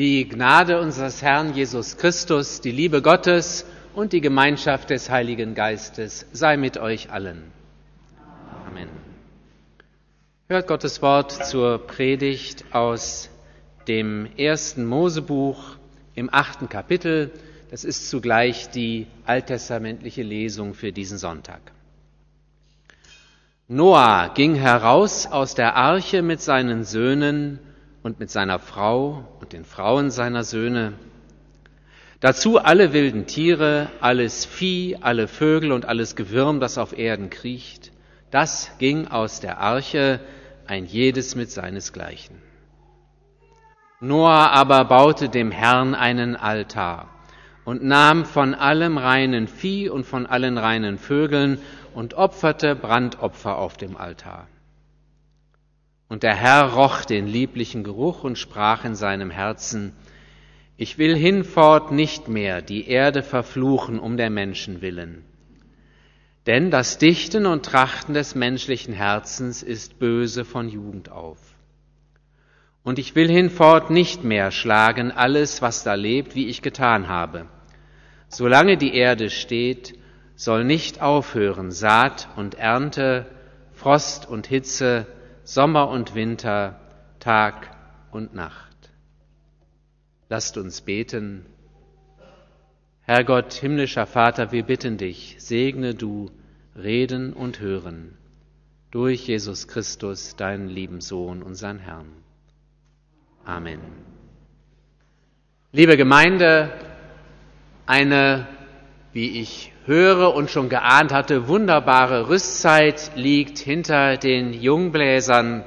Die Gnade unseres Herrn Jesus Christus, die Liebe Gottes und die Gemeinschaft des Heiligen Geistes sei mit euch allen. Amen. Hört Gottes Wort zur Predigt aus dem ersten Mosebuch im achten Kapitel. Das ist zugleich die alttestamentliche Lesung für diesen Sonntag. Noah ging heraus aus der Arche mit seinen Söhnen und mit seiner Frau und den Frauen seiner Söhne. Dazu alle wilden Tiere, alles Vieh, alle Vögel und alles Gewürm, das auf Erden kriecht. Das ging aus der Arche, ein jedes mit seinesgleichen. Noah aber baute dem Herrn einen Altar und nahm von allem reinen Vieh und von allen reinen Vögeln und opferte Brandopfer auf dem Altar. Und der Herr roch den lieblichen Geruch und sprach in seinem Herzen, ich will hinfort nicht mehr die Erde verfluchen um der Menschen willen. Denn das Dichten und Trachten des menschlichen Herzens ist böse von Jugend auf. Und ich will hinfort nicht mehr schlagen alles, was da lebt, wie ich getan habe. Solange die Erde steht, soll nicht aufhören Saat und Ernte, Frost und Hitze, Sommer und Winter, Tag und Nacht. Lasst uns beten. Herr Gott, himmlischer Vater, wir bitten dich, segne du Reden und Hören durch Jesus Christus, deinen lieben Sohn, unseren Herrn. Amen. Liebe Gemeinde, eine, wie ich höre und schon geahnt hatte, wunderbare Rüstzeit liegt hinter den Jungbläsern.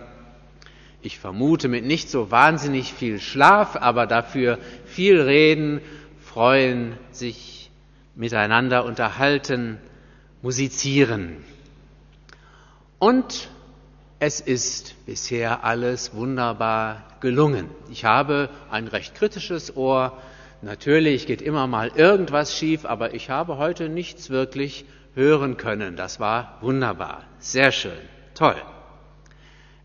Ich vermute mit nicht so wahnsinnig viel Schlaf, aber dafür viel Reden, freuen, sich miteinander unterhalten, musizieren. Und es ist bisher alles wunderbar gelungen. Ich habe ein recht kritisches Ohr Natürlich geht immer mal irgendwas schief, aber ich habe heute nichts wirklich hören können. Das war wunderbar. Sehr schön. Toll.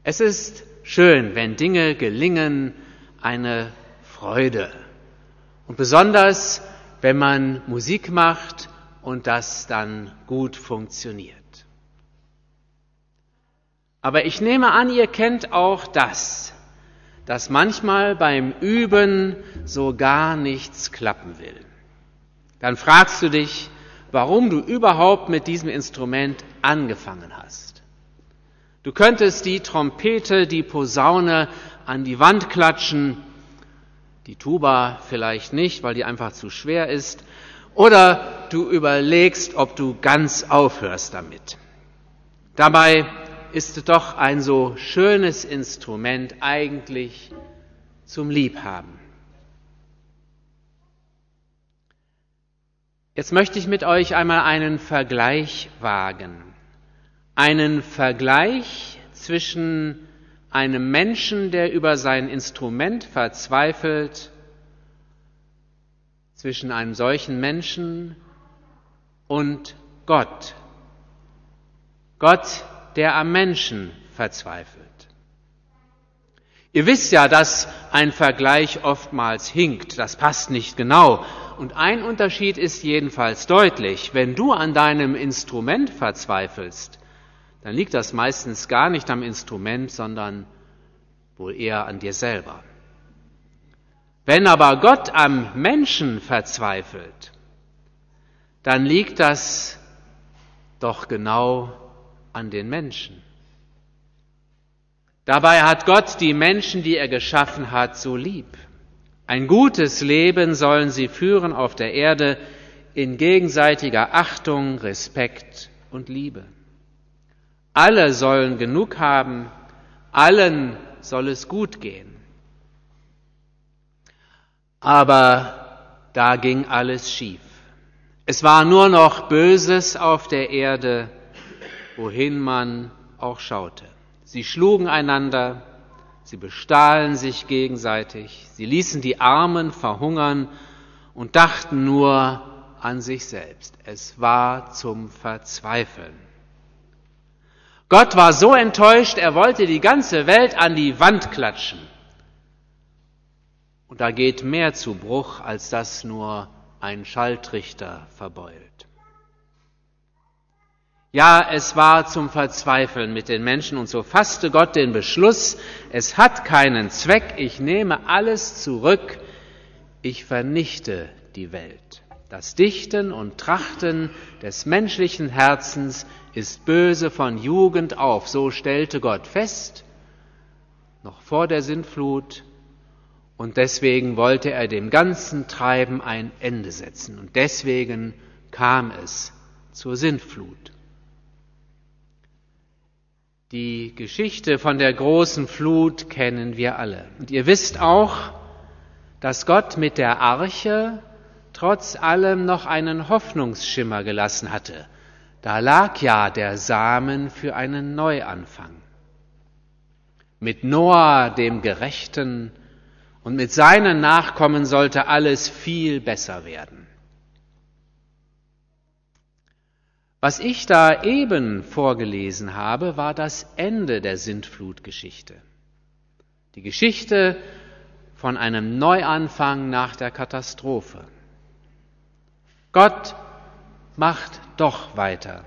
Es ist schön, wenn Dinge gelingen, eine Freude. Und besonders, wenn man Musik macht und das dann gut funktioniert. Aber ich nehme an, ihr kennt auch das, dass manchmal beim Üben so gar nichts klappen will. Dann fragst du dich, warum du überhaupt mit diesem Instrument angefangen hast. Du könntest die Trompete, die Posaune an die Wand klatschen, die Tuba vielleicht nicht, weil die einfach zu schwer ist, oder du überlegst, ob du ganz aufhörst damit. Dabei ist doch ein so schönes Instrument eigentlich zum Liebhaben. Jetzt möchte ich mit euch einmal einen Vergleich wagen. Einen Vergleich zwischen einem Menschen, der über sein Instrument verzweifelt, zwischen einem solchen Menschen und Gott. Gott, der am Menschen verzweifelt. Ihr wisst ja, dass ein Vergleich oftmals hinkt, das passt nicht genau. Und ein Unterschied ist jedenfalls deutlich. Wenn du an deinem Instrument verzweifelst, dann liegt das meistens gar nicht am Instrument, sondern wohl eher an dir selber. Wenn aber Gott am Menschen verzweifelt, dann liegt das doch genau an den Menschen. Dabei hat Gott die Menschen, die er geschaffen hat, so lieb. Ein gutes Leben sollen sie führen auf der Erde in gegenseitiger Achtung, Respekt und Liebe. Alle sollen genug haben, allen soll es gut gehen. Aber da ging alles schief. Es war nur noch Böses auf der Erde, wohin man auch schaute. Sie schlugen einander, sie bestahlen sich gegenseitig, sie ließen die Armen verhungern und dachten nur an sich selbst. Es war zum Verzweifeln. Gott war so enttäuscht, er wollte die ganze Welt an die Wand klatschen. Und da geht mehr zu Bruch, als dass nur ein Schalltrichter verbeult. Ja, es war zum Verzweifeln mit den Menschen und so fasste Gott den Beschluss, es hat keinen Zweck, ich nehme alles zurück, ich vernichte die Welt. Das Dichten und Trachten des menschlichen Herzens ist böse von Jugend auf, so stellte Gott fest, noch vor der Sintflut, und deswegen wollte er dem ganzen Treiben ein Ende setzen. Und deswegen kam es zur Sintflut. Die Geschichte von der großen Flut kennen wir alle. Und ihr wisst auch, dass Gott mit der Arche trotz allem noch einen Hoffnungsschimmer gelassen hatte. Da lag ja der Samen für einen Neuanfang. Mit Noah, dem Gerechten, und mit seinen Nachkommen sollte alles viel besser werden. Was ich da eben vorgelesen habe, war das Ende der Sintflutgeschichte. Die Geschichte von einem Neuanfang nach der Katastrophe. Gott macht doch weiter.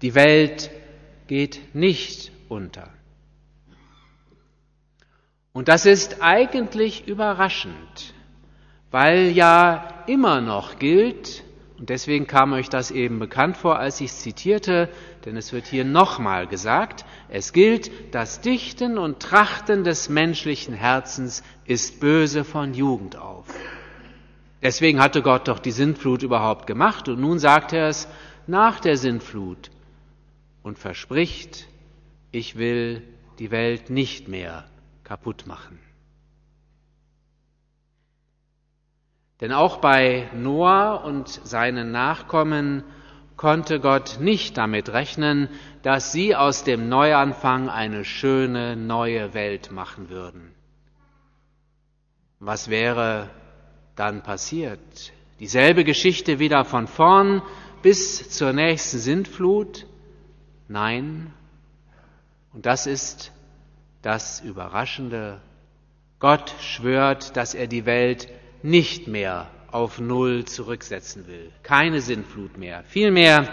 Die Welt geht nicht unter. Und das ist eigentlich überraschend, weil ja immer noch gilt, und deswegen kam euch das eben bekannt vor, als ich es zitierte, denn es wird hier nochmal gesagt, es gilt, das Dichten und Trachten des menschlichen Herzens ist böse von Jugend auf. Deswegen hatte Gott doch die Sintflut überhaupt gemacht und nun sagt er es nach der Sintflut und verspricht, ich will die Welt nicht mehr kaputt machen. Denn auch bei Noah und seinen Nachkommen konnte Gott nicht damit rechnen, dass sie aus dem Neuanfang eine schöne neue Welt machen würden. Was wäre dann passiert? Dieselbe Geschichte wieder von vorn bis zur nächsten Sintflut? Nein. Und das ist das Überraschende. Gott schwört, dass er die Welt nicht mehr auf Null zurücksetzen will. Keine Sintflut mehr. Vielmehr,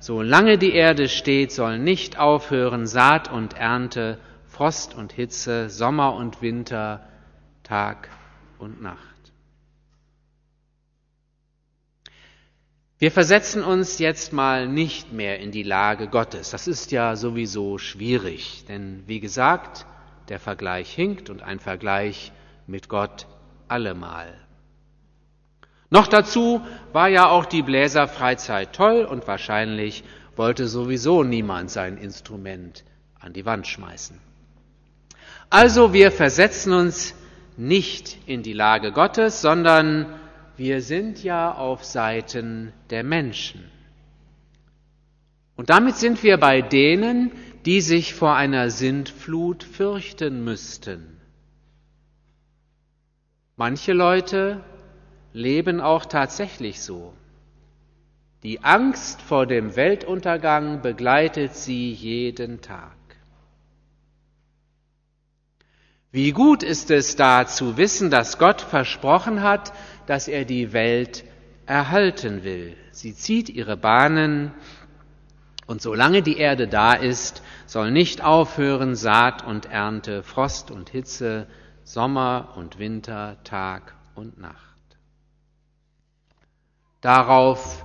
solange die Erde steht, soll nicht aufhören Saat und Ernte, Frost und Hitze, Sommer und Winter, Tag und Nacht. Wir versetzen uns jetzt mal nicht mehr in die Lage Gottes. Das ist ja sowieso schwierig, denn wie gesagt, der Vergleich hinkt und ein Vergleich mit Gott allemal. Noch dazu war ja auch die Bläserfreizeit toll und wahrscheinlich wollte sowieso niemand sein Instrument an die Wand schmeißen. Also wir versetzen uns nicht in die Lage Gottes, sondern wir sind ja auf Seiten der Menschen. Und damit sind wir bei denen, die sich vor einer Sintflut fürchten müssten. Manche Leute leben auch tatsächlich so. Die Angst vor dem Weltuntergang begleitet sie jeden Tag. Wie gut ist es da zu wissen, dass Gott versprochen hat, dass er die Welt erhalten will. Sie zieht ihre Bahnen und solange die Erde da ist, soll nicht aufhören Saat und Ernte, Frost und Hitze, Sommer und Winter, Tag und Nacht. Darauf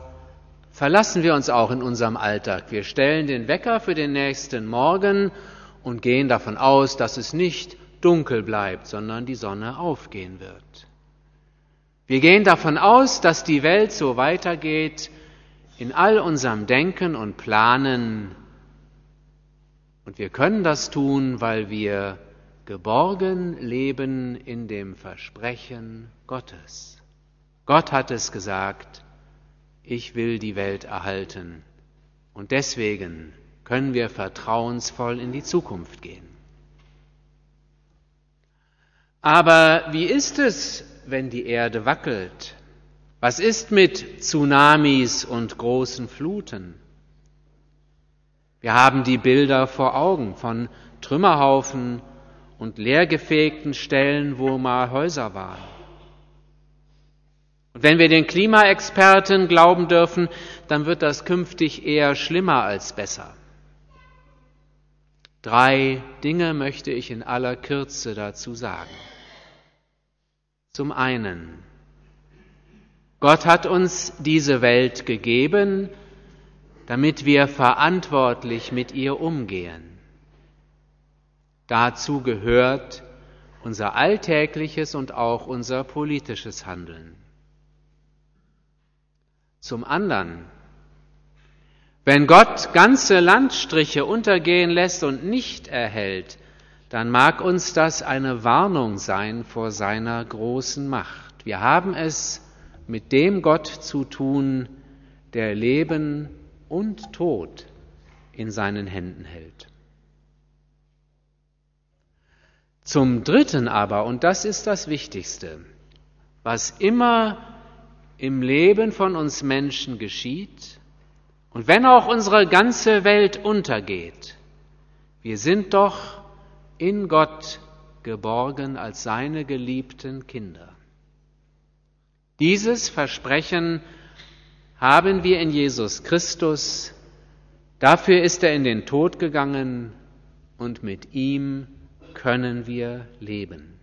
verlassen wir uns auch in unserem Alltag. Wir stellen den Wecker für den nächsten Morgen und gehen davon aus, dass es nicht dunkel bleibt, sondern die Sonne aufgehen wird. Wir gehen davon aus, dass die Welt so weitergeht in all unserem Denken und Planen. Und wir können das tun, weil wir geborgen leben in dem Versprechen Gottes. Gott hat es gesagt, ich will die Welt erhalten. Und deswegen können wir vertrauensvoll in die Zukunft gehen. Aber wie ist es, wenn die Erde wackelt? Was ist mit Tsunamis und großen Fluten? Wir haben die Bilder vor Augen von Trümmerhaufen und leergefegten Stellen, wo mal Häuser waren. Und wenn wir den Klimaexperten glauben dürfen, dann wird das künftig eher schlimmer als besser. Drei Dinge möchte ich in aller Kürze dazu sagen. Zum einen, Gott hat uns diese Welt gegeben, damit wir verantwortlich mit ihr umgehen. Dazu gehört unser alltägliches und auch unser politisches Handeln. Zum anderen, wenn Gott ganze Landstriche untergehen lässt und nicht erhält, dann mag uns das eine Warnung sein vor seiner großen Macht. Wir haben es mit dem Gott zu tun, der Leben und Tod in seinen Händen hält. Zum Dritten aber, und das ist das Wichtigste, was immer im Leben von uns Menschen geschieht, und wenn auch unsere ganze Welt untergeht, wir sind doch in Gott geborgen als seine geliebten Kinder. Dieses Versprechen haben wir in Jesus Christus. Dafür ist er in den Tod gegangen und mit ihm können wir leben.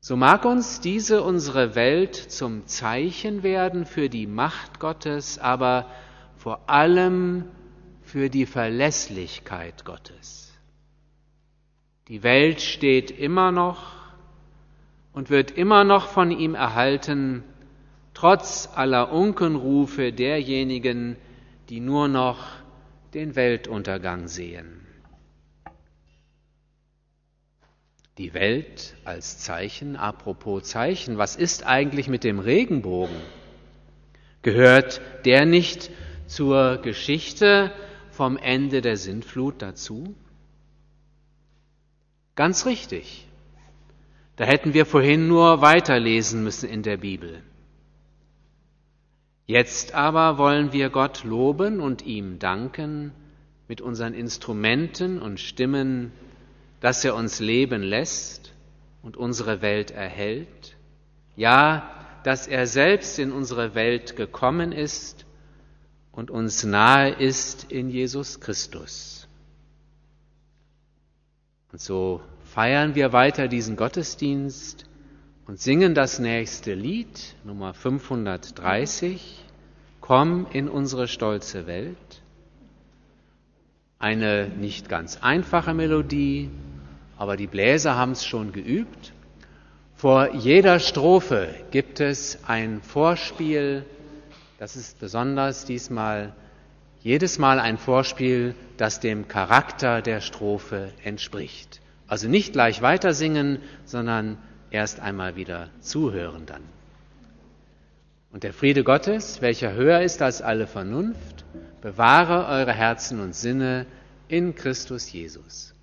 So mag uns diese unsere Welt zum Zeichen werden für die Macht Gottes, aber vor allem für die Verlässlichkeit Gottes. Die Welt steht immer noch und wird immer noch von ihm erhalten, trotz aller Unkenrufe derjenigen, die nur noch den Weltuntergang sehen. Die Welt als Zeichen, apropos Zeichen, was ist eigentlich mit dem Regenbogen? Gehört der nicht zur Geschichte vom Ende der Sintflut dazu? Ganz richtig. Da hätten wir vorhin nur weiterlesen müssen in der Bibel. Jetzt aber wollen wir Gott loben und ihm danken mit unseren Instrumenten und Stimmen, dass er uns leben lässt und unsere Welt erhält. Ja, dass er selbst in unsere Welt gekommen ist und uns nahe ist in Jesus Christus. Und so feiern wir weiter diesen Gottesdienst und singen das nächste Lied, Nummer 530, Komm in unsere stolze Welt. Eine nicht ganz einfache Melodie, aber die Bläser haben es schon geübt. Vor jeder Strophe gibt es ein Vorspiel, das ist besonders diesmal jedes Mal ein Vorspiel, das dem Charakter der Strophe entspricht. Also nicht gleich weiter singen, sondern erst einmal wieder zuhören dann. Und der Friede Gottes, welcher höher ist als alle Vernunft, bewahre eure Herzen und Sinne in Christus Jesus.